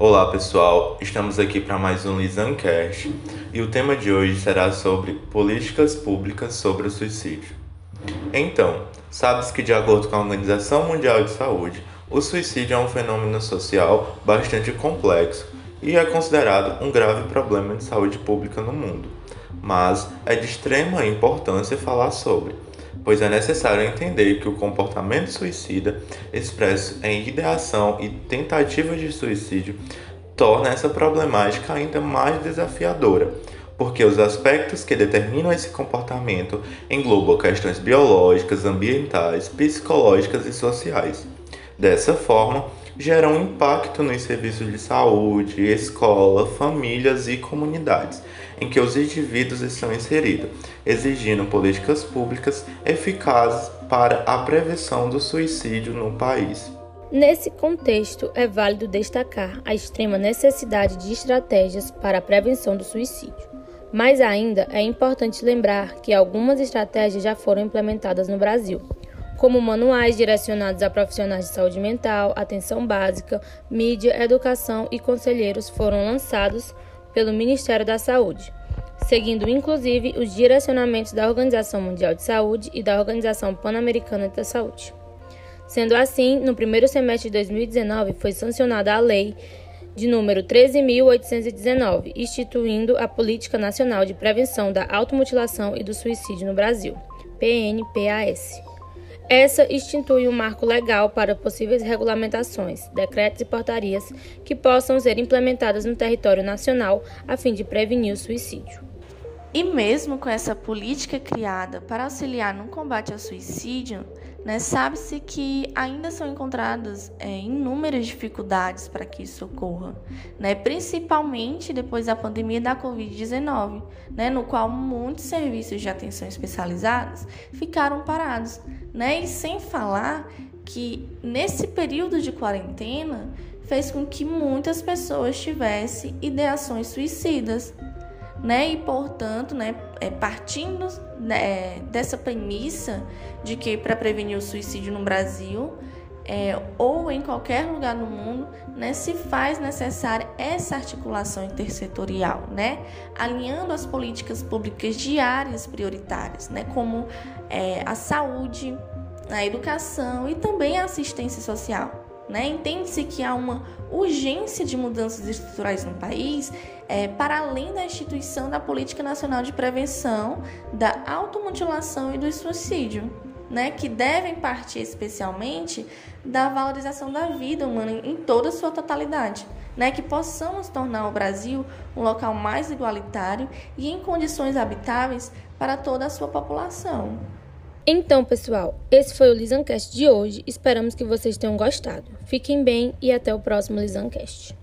Olá pessoal, estamos aqui para mais um Lisancast. E o tema de hoje será sobre políticas públicas sobre o suicídio. Então, sabes que de acordo com a Organização Mundial de Saúde, o suicídio é um fenômeno social bastante complexo e é considerado um grave problema de saúde pública no mundo, mas é de extrema importância falar sobre pois é necessário entender que o comportamento suicida, expresso em ideação e tentativa de suicídio, torna essa problemática ainda mais desafiadora, porque os aspectos que determinam esse comportamento englobam questões biológicas, ambientais, psicológicas e sociais. Dessa forma, geram impacto nos serviços de saúde, escola, famílias e comunidades em que os indivíduos estão inseridos, exigindo políticas públicas eficazes para a prevenção do suicídio no país. Nesse contexto, é válido destacar a extrema necessidade de estratégias para a prevenção do suicídio. Mas ainda é importante lembrar que algumas estratégias já foram implementadas no Brasil, como manuais direcionados a profissionais de saúde mental, atenção básica, mídia, educação e conselheiros foram lançados pelo Ministério da Saúde, seguindo inclusive os direcionamentos da Organização Mundial de Saúde e da Organização Pan-Americana da Saúde. Sendo assim, no primeiro semestre de 2019 foi sancionada a lei de número 13.819, instituindo a Política Nacional de Prevenção da Automutilação e do Suicídio no Brasil, PNPAS. Essa institui um marco legal para possíveis regulamentações, decretos e portarias que possam ser implementadas no território nacional a fim de prevenir o suicídio. E mesmo com essa política criada para auxiliar no combate ao suicídio, né, sabe-se que ainda são encontradas é, inúmeras dificuldades para que isso ocorra, né, principalmente depois da pandemia da Covid-19, né, no qual muitos serviços de atenção especializados ficaram parados. Né, e sem falar que nesse período de quarentena fez com que muitas pessoas tivessem ideações suicidas né? E portanto, né, é, partindo né, dessa premissa de que para prevenir o suicídio no Brasil é, ou em qualquer lugar no mundo, né, se faz necessária essa articulação intersetorial, né, alinhando as políticas públicas de áreas prioritárias, né, como é, a saúde, a educação e também a assistência social. Né? Entende-se que há uma urgência de mudanças estruturais no país é, para além da instituição da Política Nacional de Prevenção da Automutilação e do Suicídio, né? que devem partir especialmente da valorização da vida humana em toda a sua totalidade. Né, que possamos tornar o Brasil um local mais igualitário e em condições habitáveis para toda a sua população. Então, pessoal, esse foi o Lisancast de hoje. Esperamos que vocês tenham gostado. Fiquem bem e até o próximo Lisancast.